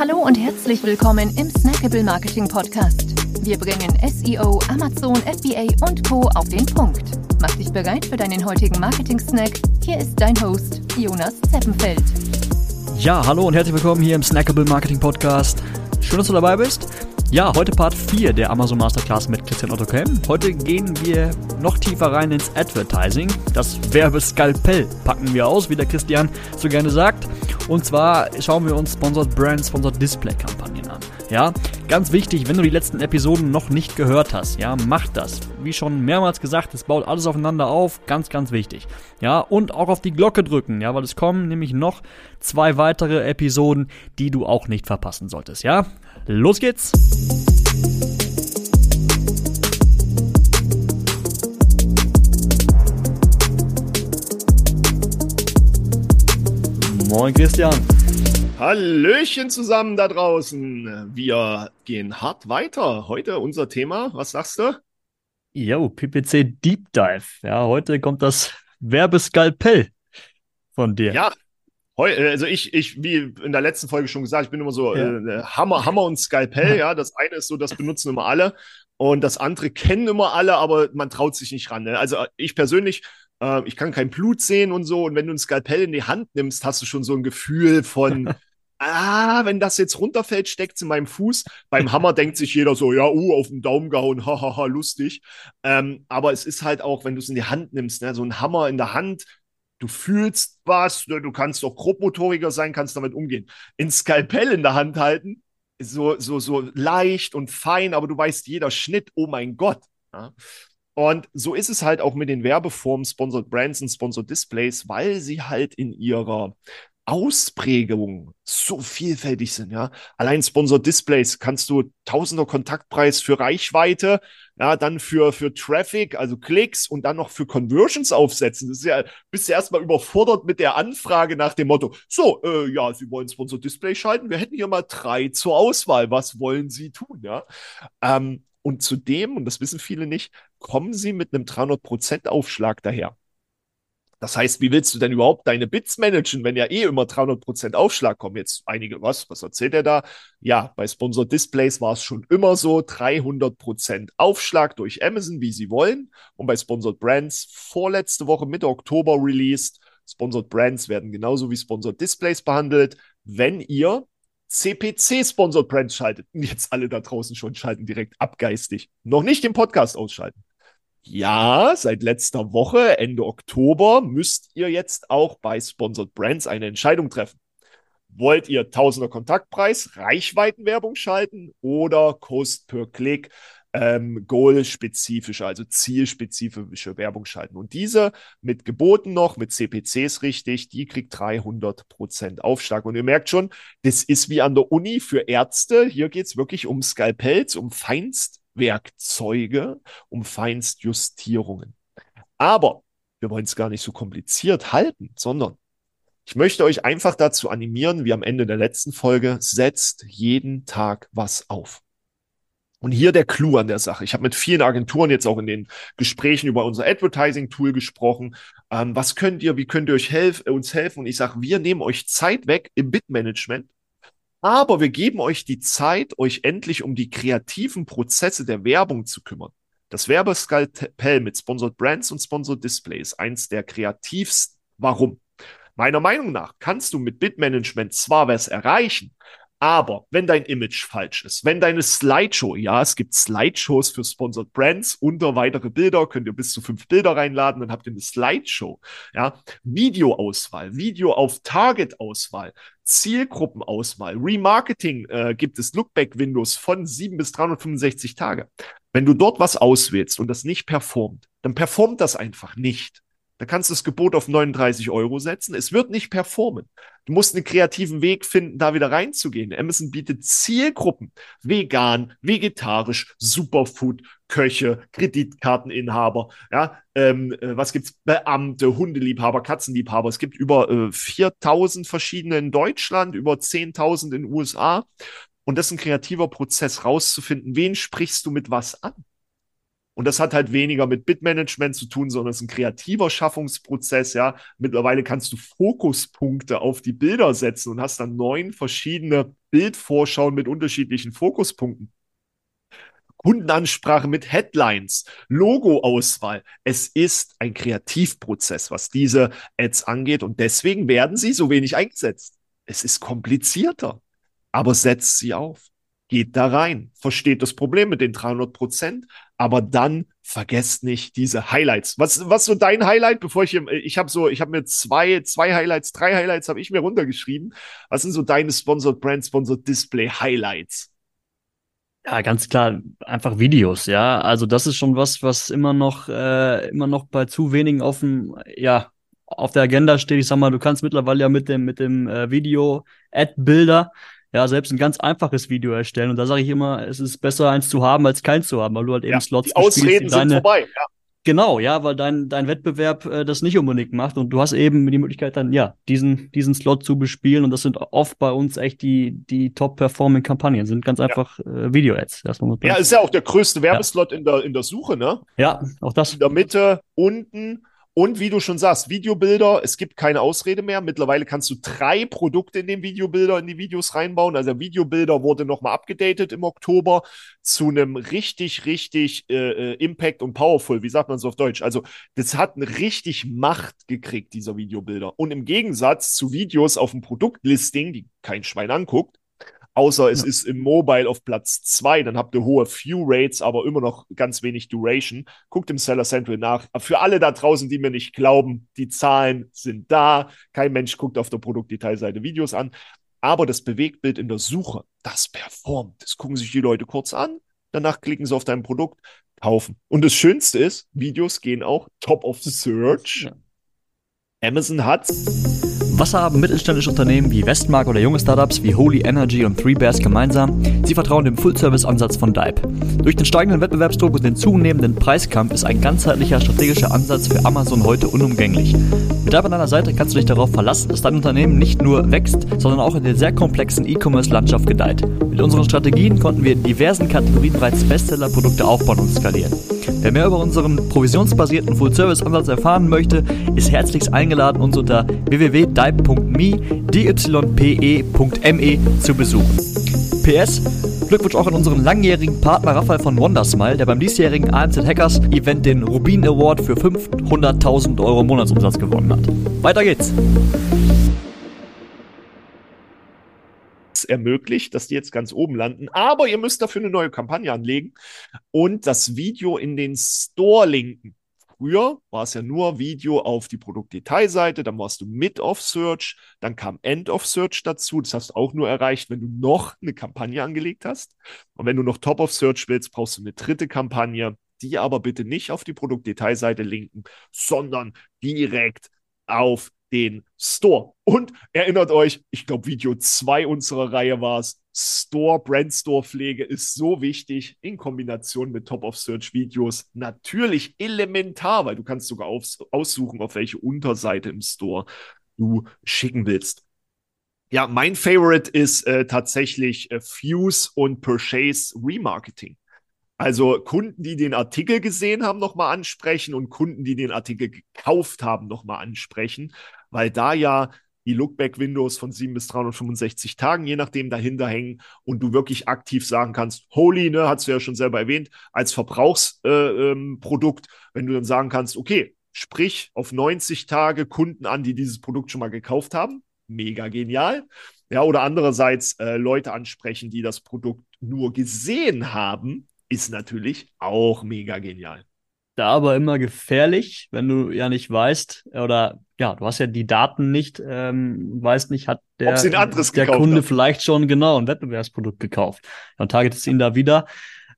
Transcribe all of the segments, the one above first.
Hallo und herzlich willkommen im Snackable Marketing Podcast. Wir bringen SEO, Amazon, FBA und Co. auf den Punkt. Mach dich bereit für deinen heutigen Marketing-Snack. Hier ist dein Host, Jonas Zeppenfeld. Ja, hallo und herzlich willkommen hier im Snackable Marketing Podcast. Schön, dass du dabei bist. Ja, heute Part 4 der Amazon Masterclass mit Christian Otto Kelm. Heute gehen wir noch tiefer rein ins Advertising. Das Werbeskalpell packen wir aus, wie der Christian so gerne sagt. Und zwar schauen wir uns Sponsored Brand, Sponsored Display Kampagnen an. Ja, ganz wichtig, wenn du die letzten Episoden noch nicht gehört hast, ja, mach das. Wie schon mehrmals gesagt, es baut alles aufeinander auf, ganz, ganz wichtig. Ja, und auch auf die Glocke drücken, ja, weil es kommen nämlich noch zwei weitere Episoden, die du auch nicht verpassen solltest, ja. Los geht's! Moin Christian. Hallöchen zusammen da draußen. Wir gehen hart weiter. Heute unser Thema, was sagst du? Jo, PPC Deep Dive. Ja, heute kommt das Werbeskalpell von dir. Ja, also ich, ich, wie in der letzten Folge schon gesagt, ich bin immer so ja. äh, Hammer, Hammer und Skalpell. Ja, das eine ist so, das benutzen immer alle und das andere kennen immer alle, aber man traut sich nicht ran. Ne? Also ich persönlich äh, ich kann kein Blut sehen und so. Und wenn du ein Skalpell in die Hand nimmst, hast du schon so ein Gefühl von, ah, wenn das jetzt runterfällt, steckt es in meinem Fuß. Beim Hammer denkt sich jeder so, ja, uh, auf den Daumen gehauen, hahaha, lustig. Ähm, aber es ist halt auch, wenn du es in die Hand nimmst, ne, so ein Hammer in der Hand, du fühlst was, ne, du kannst auch grobmotoriger sein, kannst damit umgehen. Ein Skalpell in der Hand halten, so, so, so leicht und fein, aber du weißt jeder Schnitt, oh mein Gott. Ja? Und so ist es halt auch mit den Werbeformen Sponsored Brands und Sponsored Displays, weil sie halt in ihrer Ausprägung so vielfältig sind, ja. Allein Sponsored Displays kannst du Tausender Kontaktpreis für Reichweite, ja, dann für, für Traffic, also Klicks und dann noch für Conversions aufsetzen. Das ist ja, bist du erstmal überfordert mit der Anfrage nach dem Motto, so, äh, ja, Sie wollen Sponsored Display schalten, wir hätten hier mal drei zur Auswahl, was wollen Sie tun, ja. Ähm, und zudem, und das wissen viele nicht, kommen sie mit einem 300% Aufschlag daher. Das heißt, wie willst du denn überhaupt deine Bits managen, wenn ja eh immer 300% Aufschlag kommen? Jetzt einige, was, was erzählt er da? Ja, bei Sponsor Displays war es schon immer so, 300% Aufschlag durch Amazon, wie sie wollen. Und bei Sponsored Brands vorletzte Woche Mitte Oktober released. Sponsored Brands werden genauso wie Sponsored Displays behandelt. Wenn ihr CPC Sponsored Brands schaltet. Und jetzt alle da draußen schon schalten direkt abgeistig. Noch nicht den Podcast ausschalten. Ja, seit letzter Woche, Ende Oktober, müsst ihr jetzt auch bei Sponsored Brands eine Entscheidung treffen. Wollt ihr Tausender Kontaktpreis, Reichweitenwerbung schalten oder Cost per Click? Ähm, goal-spezifische, also zielspezifische Werbung schalten. Und diese mit Geboten noch, mit CPCs richtig, die kriegt 300 Prozent Aufschlag. Und ihr merkt schon, das ist wie an der Uni für Ärzte. Hier geht es wirklich um Skalpells, um Feinstwerkzeuge, um Feinstjustierungen. Aber wir wollen es gar nicht so kompliziert halten, sondern ich möchte euch einfach dazu animieren, wie am Ende der letzten Folge, setzt jeden Tag was auf. Und hier der Clou an der Sache. Ich habe mit vielen Agenturen jetzt auch in den Gesprächen über unser Advertising-Tool gesprochen. Ähm, was könnt ihr, wie könnt ihr euch helf uns helfen? Und ich sage, wir nehmen euch Zeit weg im Bit-Management, aber wir geben euch die Zeit, euch endlich um die kreativen Prozesse der Werbung zu kümmern. Das Werbeskalpell mit Sponsored Brands und Sponsored Displays, eins der kreativsten. Warum? Meiner Meinung nach kannst du mit Bitmanagement zwar was erreichen, aber wenn dein Image falsch ist, wenn deine Slideshow, ja, es gibt Slideshows für Sponsored Brands, unter weitere Bilder könnt ihr bis zu fünf Bilder reinladen, dann habt ihr eine Slideshow, ja, Videoauswahl, Video auf Target-Auswahl, Zielgruppenauswahl, Remarketing äh, gibt es Lookback-Windows von sieben bis 365 Tage. Wenn du dort was auswählst und das nicht performt, dann performt das einfach nicht. Da kannst du das Gebot auf 39 Euro setzen. Es wird nicht performen. Du musst einen kreativen Weg finden, da wieder reinzugehen. Amazon bietet Zielgruppen. Vegan, vegetarisch, Superfood, Köche, Kreditkarteninhaber, ja, ähm, äh, was gibt's? Beamte, Hundeliebhaber, Katzenliebhaber. Es gibt über äh, 4000 verschiedene in Deutschland, über 10.000 in den USA. Und das ist ein kreativer Prozess, rauszufinden, wen sprichst du mit was an? Und das hat halt weniger mit Bitmanagement zu tun, sondern es ist ein kreativer Schaffungsprozess, ja. Mittlerweile kannst du Fokuspunkte auf die Bilder setzen und hast dann neun verschiedene Bildvorschauen mit unterschiedlichen Fokuspunkten. Kundenansprache mit Headlines, Logoauswahl. Es ist ein Kreativprozess, was diese Ads angeht und deswegen werden sie so wenig eingesetzt. Es ist komplizierter, aber setzt sie auf. Geht da rein, versteht das Problem mit den 300 Prozent, aber dann vergesst nicht diese Highlights. Was, was so dein Highlight, bevor ich hier, ich habe so, ich habe mir zwei, zwei Highlights, drei Highlights habe ich mir runtergeschrieben. Was sind so deine Sponsored Brand, Sponsored Display Highlights? Ja, ganz klar, einfach Videos, ja. Also das ist schon was, was immer noch, äh, immer noch bei zu wenigen dem, ja, auf der Agenda steht. Ich sag mal, du kannst mittlerweile ja mit dem, mit dem äh, Video-Ad-Bilder ja selbst ein ganz einfaches Video erstellen. Und da sage ich immer, es ist besser, eins zu haben, als keins zu haben, weil du halt eben ja, Slots die Ausreden die deine, sind vorbei, ja. Genau, ja, weil dein, dein Wettbewerb äh, das nicht unbedingt macht und du hast eben die Möglichkeit dann, ja, diesen, diesen Slot zu bespielen und das sind oft bei uns echt die, die top-performing Kampagnen, sind ganz einfach ja. äh, Video-Ads. Ja, ist ja auch der größte Werbeslot ja. in, der, in der Suche, ne? Ja, auch das. In der Mitte, unten und wie du schon sagst, Videobilder, es gibt keine Ausrede mehr. Mittlerweile kannst du drei Produkte in den Videobilder in die Videos reinbauen. Also Videobilder wurde nochmal abgedatet im Oktober zu einem richtig, richtig äh, äh, Impact und Powerful, wie sagt man so auf Deutsch? Also das hat eine richtig Macht gekriegt, dieser Videobilder. Und im Gegensatz zu Videos auf dem Produktlisting, die kein Schwein anguckt, außer es ja. ist im Mobile auf Platz 2, dann habt ihr hohe View Rates, aber immer noch ganz wenig Duration. Guckt im Seller Central nach. Für alle da draußen, die mir nicht glauben, die Zahlen sind da. Kein Mensch guckt auf der Produktdetailseite Videos an. Aber das Bewegtbild in der Suche, das performt. Das gucken sich die Leute kurz an. Danach klicken sie auf dein Produkt, kaufen. Und das Schönste ist, Videos gehen auch top of the search. Ja. Amazon hat's was haben mittelständische Unternehmen wie Westmark oder junge Startups wie Holy Energy und Three Bears gemeinsam? Sie vertrauen dem Full-Service-Ansatz von Dive. Durch den steigenden Wettbewerbsdruck und den zunehmenden Preiskampf ist ein ganzheitlicher strategischer Ansatz für Amazon heute unumgänglich. Mit Dive an deiner Seite kannst du dich darauf verlassen, dass dein Unternehmen nicht nur wächst, sondern auch in der sehr komplexen E-Commerce-Landschaft gedeiht. Mit unseren Strategien konnten wir in diversen Kategorien bereits Bestseller-Produkte aufbauen und skalieren. Wer mehr über unseren provisionsbasierten Full-Service-Ansatz erfahren möchte, ist herzlichst eingeladen, uns unter www.dype.me, dype.me zu besuchen. PS, Glückwunsch auch an unseren langjährigen Partner Raphael von Wondersmile, der beim diesjährigen AMZ Hackers Event den Rubin Award für 500.000 Euro Monatsumsatz gewonnen hat. Weiter geht's! Ermöglicht, dass die jetzt ganz oben landen. Aber ihr müsst dafür eine neue Kampagne anlegen und das Video in den Store linken. Früher war es ja nur Video auf die Produktdetailseite, dann warst du Mid of Search, dann kam End of Search dazu. Das hast du auch nur erreicht, wenn du noch eine Kampagne angelegt hast. Und wenn du noch Top of Search willst, brauchst du eine dritte Kampagne, die aber bitte nicht auf die Produktdetailseite linken, sondern direkt auf den Store. Und erinnert euch, ich glaube, Video 2 unserer Reihe war es. Store, Brand Store Pflege ist so wichtig in Kombination mit Top of Search Videos. Natürlich elementar, weil du kannst sogar aus, aussuchen, auf welche Unterseite im Store du schicken willst. Ja, mein Favorite ist äh, tatsächlich äh, Fuse und Purchase Remarketing. Also Kunden, die den Artikel gesehen haben, nochmal ansprechen und Kunden, die den Artikel gekauft haben, nochmal ansprechen weil da ja die Lookback-Windows von 7 bis 365 Tagen, je nachdem, dahinter hängen und du wirklich aktiv sagen kannst, Holy, ne, hast du ja schon selber erwähnt, als Verbrauchsprodukt, äh, ähm, wenn du dann sagen kannst, okay, sprich auf 90 Tage Kunden an, die dieses Produkt schon mal gekauft haben, mega genial. Ja, oder andererseits äh, Leute ansprechen, die das Produkt nur gesehen haben, ist natürlich auch mega genial da aber immer gefährlich, wenn du ja nicht weißt, oder ja, du hast ja die Daten nicht, ähm, weißt nicht, hat der, der Kunde hat. vielleicht schon genau ein Wettbewerbsprodukt gekauft. Dann targetest du ihn da wieder.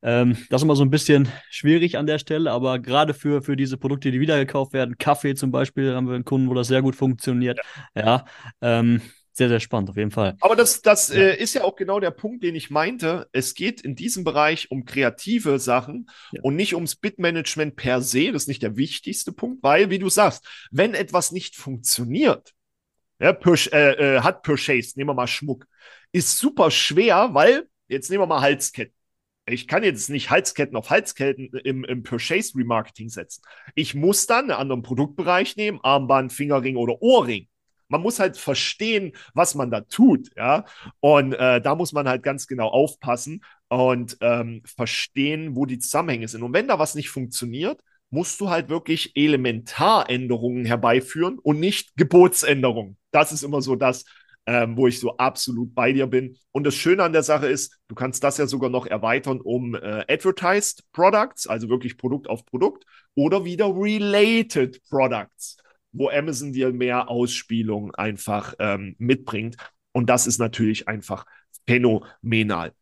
Ähm, das ist immer so ein bisschen schwierig an der Stelle, aber gerade für, für diese Produkte, die wieder gekauft werden, Kaffee zum Beispiel, haben wir einen Kunden, wo das sehr gut funktioniert. Ja, ja ähm, sehr, sehr spannend, auf jeden Fall. Aber das, das ja. Äh, ist ja auch genau der Punkt, den ich meinte. Es geht in diesem Bereich um kreative Sachen ja. und nicht ums Bitmanagement per se. Das ist nicht der wichtigste Punkt, weil, wie du sagst, wenn etwas nicht funktioniert, ja, Push, äh, äh, hat Purchase, nehmen wir mal Schmuck, ist super schwer, weil, jetzt nehmen wir mal Halsketten. Ich kann jetzt nicht Halsketten auf Halsketten im, im Purchase Remarketing setzen. Ich muss dann einen anderen Produktbereich nehmen, Armband, Fingerring oder Ohrring. Man muss halt verstehen, was man da tut, ja. Und äh, da muss man halt ganz genau aufpassen und ähm, verstehen, wo die Zusammenhänge sind. Und wenn da was nicht funktioniert, musst du halt wirklich Elementaränderungen herbeiführen und nicht Gebotsänderungen. Das ist immer so das, ähm, wo ich so absolut bei dir bin. Und das Schöne an der Sache ist, du kannst das ja sogar noch erweitern um äh, Advertised Products, also wirklich Produkt auf Produkt, oder wieder Related Products wo Amazon dir mehr Ausspielung einfach ähm, mitbringt. Und das ist natürlich einfach phänomenal.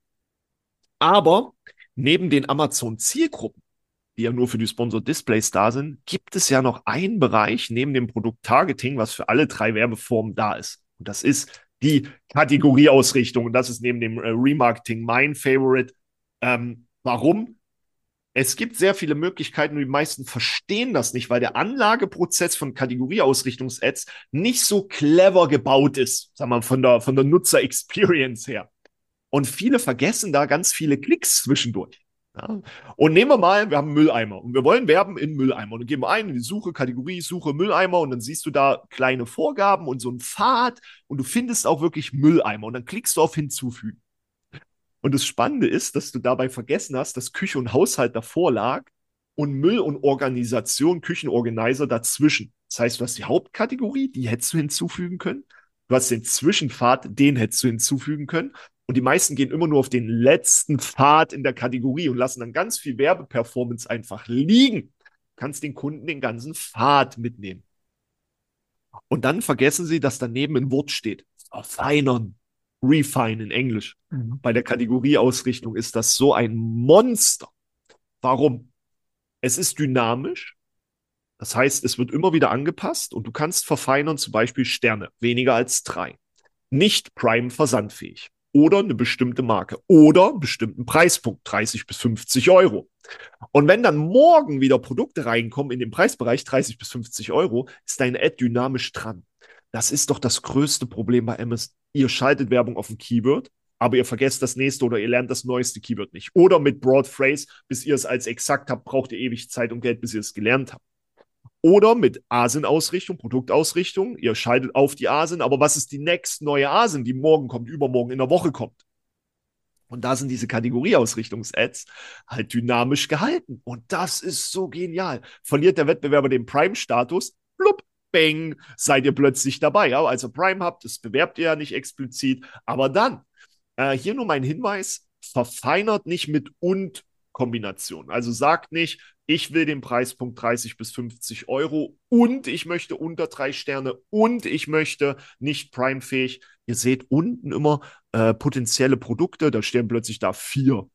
Aber neben den Amazon-Zielgruppen, die ja nur für die Sponsored Displays da sind, gibt es ja noch einen Bereich neben dem Produkt-Targeting, was für alle drei Werbeformen da ist. Und das ist die Kategorieausrichtung. Und das ist neben dem äh, Remarketing mein Favorite. Ähm, warum? Es gibt sehr viele Möglichkeiten und die meisten verstehen das nicht, weil der Anlageprozess von Kategorieausrichtungs-Ads nicht so clever gebaut ist, sagen wir mal, von der, von der Nutzer-Experience her. Und viele vergessen da ganz viele Klicks zwischendurch. Ja. Und nehmen wir mal, wir haben Mülleimer und wir wollen werben in Mülleimer und geben ein in die Suche, Kategorie, Suche Mülleimer und dann siehst du da kleine Vorgaben und so einen Pfad und du findest auch wirklich Mülleimer und dann klickst du auf Hinzufügen. Und das Spannende ist, dass du dabei vergessen hast, dass Küche und Haushalt davor lag und Müll und Organisation, Küchenorganizer dazwischen. Das heißt, du hast die Hauptkategorie, die hättest du hinzufügen können. Du hast den Zwischenpfad, den hättest du hinzufügen können. Und die meisten gehen immer nur auf den letzten Pfad in der Kategorie und lassen dann ganz viel Werbeperformance einfach liegen. Du kannst den Kunden den ganzen Pfad mitnehmen. Und dann vergessen sie, dass daneben ein Wort steht. Verfeinern. Refine in Englisch. Mhm. Bei der Kategorieausrichtung ist das so ein Monster. Warum? Es ist dynamisch. Das heißt, es wird immer wieder angepasst und du kannst verfeinern, zum Beispiel Sterne, weniger als drei. Nicht Prime versandfähig. Oder eine bestimmte Marke. Oder einen bestimmten Preispunkt, 30 bis 50 Euro. Und wenn dann morgen wieder Produkte reinkommen in den Preisbereich 30 bis 50 Euro, ist dein Ad dynamisch dran. Das ist doch das größte Problem bei Amazon ihr schaltet Werbung auf ein Keyword, aber ihr vergesst das nächste oder ihr lernt das neueste Keyword nicht. Oder mit Broad Phrase, bis ihr es als exakt habt, braucht ihr ewig Zeit und Geld, bis ihr es gelernt habt. Oder mit ASIN-Ausrichtung, Produktausrichtung. Ihr schaltet auf die ASIN, aber was ist die next neue ASIN, die morgen kommt, übermorgen in der Woche kommt? Und da sind diese Kategorieausrichtungs-Ads halt dynamisch gehalten. Und das ist so genial. Verliert der Wettbewerber den Prime-Status, blub, bang, seid ihr plötzlich dabei. Ja? Also Prime habt, das bewerbt ihr ja nicht explizit. Aber dann, äh, hier nur mein Hinweis, verfeinert nicht mit und Kombination. Also sagt nicht, ich will den Preispunkt 30 bis 50 Euro und ich möchte unter drei Sterne und ich möchte nicht Prime-fähig. Ihr seht unten immer äh, potenzielle Produkte, da stehen plötzlich da vier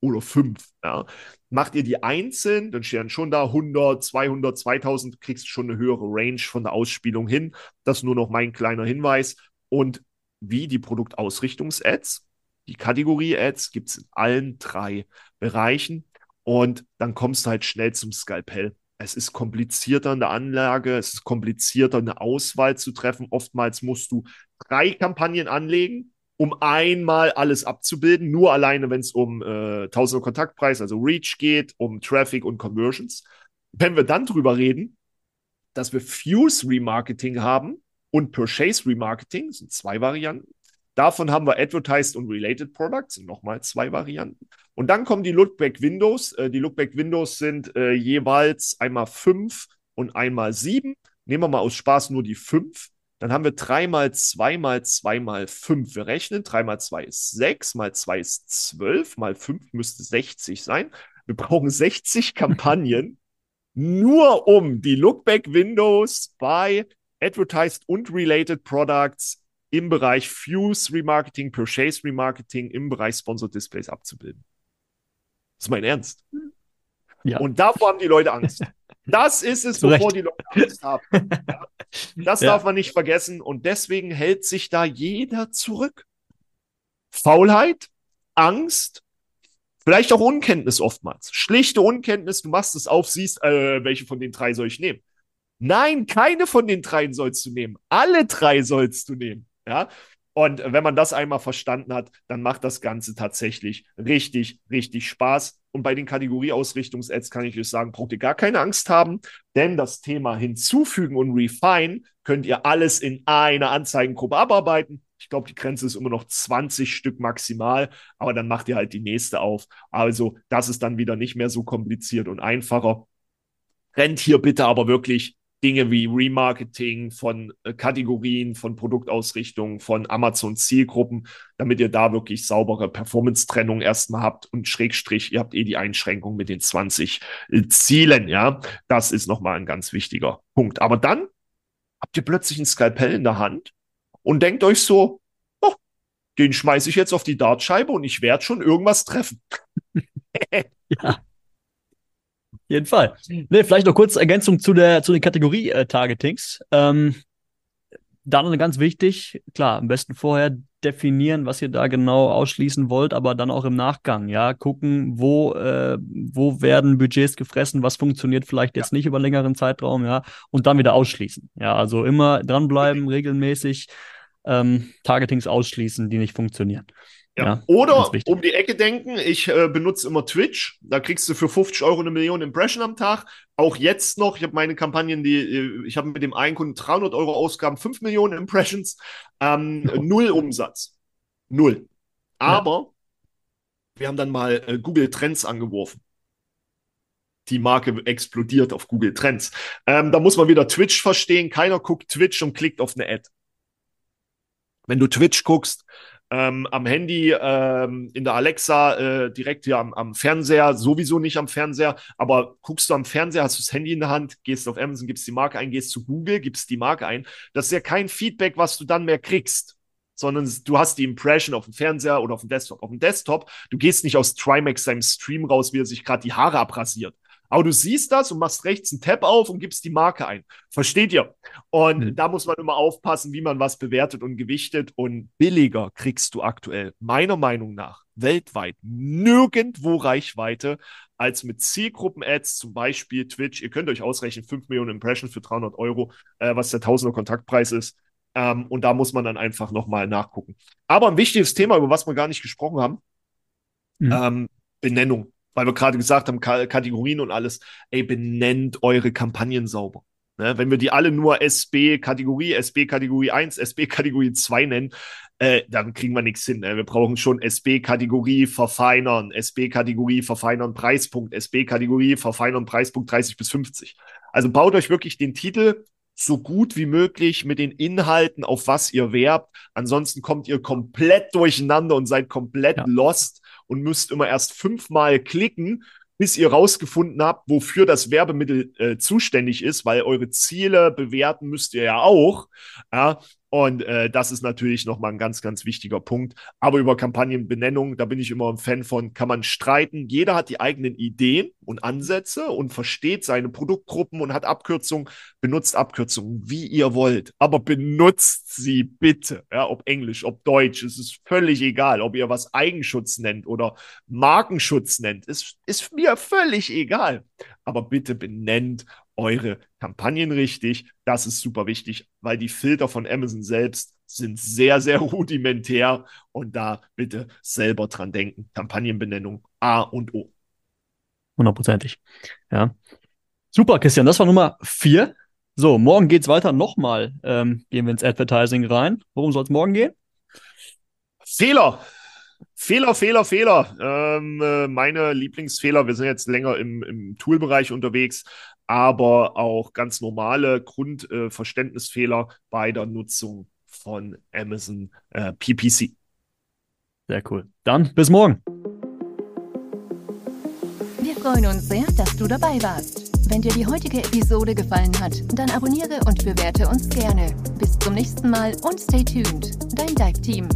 oder fünf. Ja. Macht ihr die einzeln, dann stehen schon da 100, 200, 2000, kriegst schon eine höhere Range von der Ausspielung hin. Das nur noch mein kleiner Hinweis. Und wie die Produktausrichtungs-Ads, die Kategorie-Ads gibt es in allen drei Bereichen. Und dann kommst du halt schnell zum Skalpell. Es ist komplizierter in der Anlage, es ist komplizierter, eine Auswahl zu treffen. Oftmals musst du drei Kampagnen anlegen, um einmal alles abzubilden, nur alleine, wenn es um äh, Tausender Kontaktpreis, also Reach geht, um Traffic und Conversions. Wenn wir dann drüber reden, dass wir Fuse Remarketing haben und Purchase Remarketing, sind zwei Varianten. Davon haben wir Advertised und Related Products, sind nochmal zwei Varianten. Und dann kommen die Lookback Windows. Äh, die Lookback Windows sind äh, jeweils einmal fünf und einmal sieben. Nehmen wir mal aus Spaß nur die fünf. Dann haben wir 3 mal 2 mal 2 mal 5. Wir rechnen. 3 mal 2 ist 6, mal 2 ist 12, mal 5 müsste 60 sein. Wir brauchen 60 Kampagnen, nur um die Lookback Windows bei Advertised und Related Products im Bereich Fuse Remarketing, Purchase Remarketing, im Bereich Sponsored Displays abzubilden. Das ist mein Ernst. Ja. Und davor haben die Leute Angst. Das ist es, wovor die Leute Angst haben. Ja. Das ja. darf man nicht vergessen. Und deswegen hält sich da jeder zurück. Faulheit, Angst, vielleicht auch Unkenntnis oftmals. Schlichte Unkenntnis, du machst es auf, siehst, äh, welche von den drei soll ich nehmen. Nein, keine von den dreien sollst du nehmen. Alle drei sollst du nehmen. Ja. Und wenn man das einmal verstanden hat, dann macht das Ganze tatsächlich richtig, richtig Spaß. Und bei den Kategorieausrichtungs-Ads kann ich euch sagen, braucht ihr gar keine Angst haben, denn das Thema hinzufügen und refine könnt ihr alles in einer Anzeigengruppe abarbeiten. Ich glaube, die Grenze ist immer noch 20 Stück maximal, aber dann macht ihr halt die nächste auf. Also, das ist dann wieder nicht mehr so kompliziert und einfacher. Rennt hier bitte aber wirklich Dinge wie Remarketing von äh, Kategorien, von Produktausrichtung, von Amazon-Zielgruppen, damit ihr da wirklich saubere Performance-Trennung erstmal habt und Schrägstrich, ihr habt eh die Einschränkung mit den 20 äh, Zielen, ja. Das ist nochmal ein ganz wichtiger Punkt. Aber dann habt ihr plötzlich ein Skalpell in der Hand und denkt euch so, oh, den schmeiße ich jetzt auf die Dartscheibe und ich werde schon irgendwas treffen. ja jeden Fall. Nee, vielleicht noch kurz Ergänzung zu der zu den Kategorie-Targetings. Äh, ähm, dann ganz wichtig, klar, am besten vorher definieren, was ihr da genau ausschließen wollt, aber dann auch im Nachgang, ja, gucken, wo, äh, wo werden Budgets gefressen, was funktioniert vielleicht jetzt ja. nicht über längeren Zeitraum, ja, und dann wieder ausschließen. Ja, also immer dranbleiben, regelmäßig ähm, Targetings ausschließen, die nicht funktionieren. Ja. ja. Oder um die Ecke denken, ich äh, benutze immer Twitch. Da kriegst du für 50 Euro eine Million Impression am Tag. Auch jetzt noch, ich habe meine Kampagnen, die, äh, ich habe mit dem einen Kunden 300 Euro Ausgaben, 5 Millionen Impressions, ähm, oh. null Umsatz. Null. Aber ja. wir haben dann mal äh, Google Trends angeworfen. Die Marke explodiert auf Google Trends. Ähm, da muss man wieder Twitch verstehen. Keiner guckt Twitch und klickt auf eine Ad. Wenn du Twitch guckst, ähm, am Handy, ähm, in der Alexa, äh, direkt hier am, am, Fernseher, sowieso nicht am Fernseher, aber guckst du am Fernseher, hast du das Handy in der Hand, gehst auf Amazon, gibst die Marke ein, gehst zu Google, gibst die Marke ein. Das ist ja kein Feedback, was du dann mehr kriegst sondern du hast die Impression auf dem Fernseher oder auf dem Desktop. Auf dem Desktop, du gehst nicht aus Trimax seinem Stream raus, wie er sich gerade die Haare abrasiert. Aber du siehst das und machst rechts einen Tab auf und gibst die Marke ein. Versteht ihr? Und mhm. da muss man immer aufpassen, wie man was bewertet und gewichtet. Und billiger kriegst du aktuell, meiner Meinung nach, weltweit nirgendwo Reichweite als mit Zielgruppen-Ads, zum Beispiel Twitch. Ihr könnt euch ausrechnen, 5 Millionen Impressions für 300 Euro, äh, was der Tausender Kontaktpreis ist. Ähm, und da muss man dann einfach nochmal nachgucken. Aber ein wichtiges Thema, über was wir gar nicht gesprochen haben, mhm. ähm, Benennung weil wir gerade gesagt haben, K Kategorien und alles, ey, benennt eure Kampagnen sauber. Ne? Wenn wir die alle nur SB-Kategorie, SB-Kategorie 1, SB-Kategorie 2 nennen, äh, dann kriegen wir nichts hin. Ne? Wir brauchen schon SB-Kategorie verfeinern, SB-Kategorie verfeinern Preispunkt, SB-Kategorie verfeinern Preispunkt 30 bis 50. Also baut euch wirklich den Titel so gut wie möglich mit den Inhalten, auf was ihr werbt. Ansonsten kommt ihr komplett durcheinander und seid komplett ja. lost und müsst immer erst fünfmal klicken, bis ihr rausgefunden habt, wofür das Werbemittel äh, zuständig ist, weil eure Ziele bewerten müsst ihr ja auch. Ja? Und äh, das ist natürlich nochmal ein ganz, ganz wichtiger Punkt. Aber über Kampagnenbenennung, da bin ich immer ein Fan von, kann man streiten. Jeder hat die eigenen Ideen und Ansätze und versteht seine Produktgruppen und hat Abkürzungen, benutzt Abkürzungen, wie ihr wollt. Aber benutzt sie bitte. Ja, ob Englisch, ob Deutsch, es ist völlig egal. Ob ihr was Eigenschutz nennt oder Markenschutz nennt, ist, ist mir völlig egal. Aber bitte benennt eure Kampagnen richtig. Das ist super wichtig, weil die Filter von Amazon selbst sind sehr, sehr rudimentär und da bitte selber dran denken. Kampagnenbenennung A und O. Hundertprozentig. Ja. Super, Christian, das war Nummer vier. So, morgen geht es weiter. Nochmal ähm, gehen wir ins Advertising rein. Worum soll es morgen gehen? Fehler. Fehler, Fehler, Fehler. Ähm, äh, meine Lieblingsfehler, wir sind jetzt länger im, im Toolbereich unterwegs, aber auch ganz normale Grundverständnisfehler äh, bei der Nutzung von Amazon äh, PPC. Sehr cool. Dann bis morgen. Wir freuen uns sehr, dass du dabei warst. Wenn dir die heutige Episode gefallen hat, dann abonniere und bewerte uns gerne. Bis zum nächsten Mal und stay tuned. Dein Dive Team.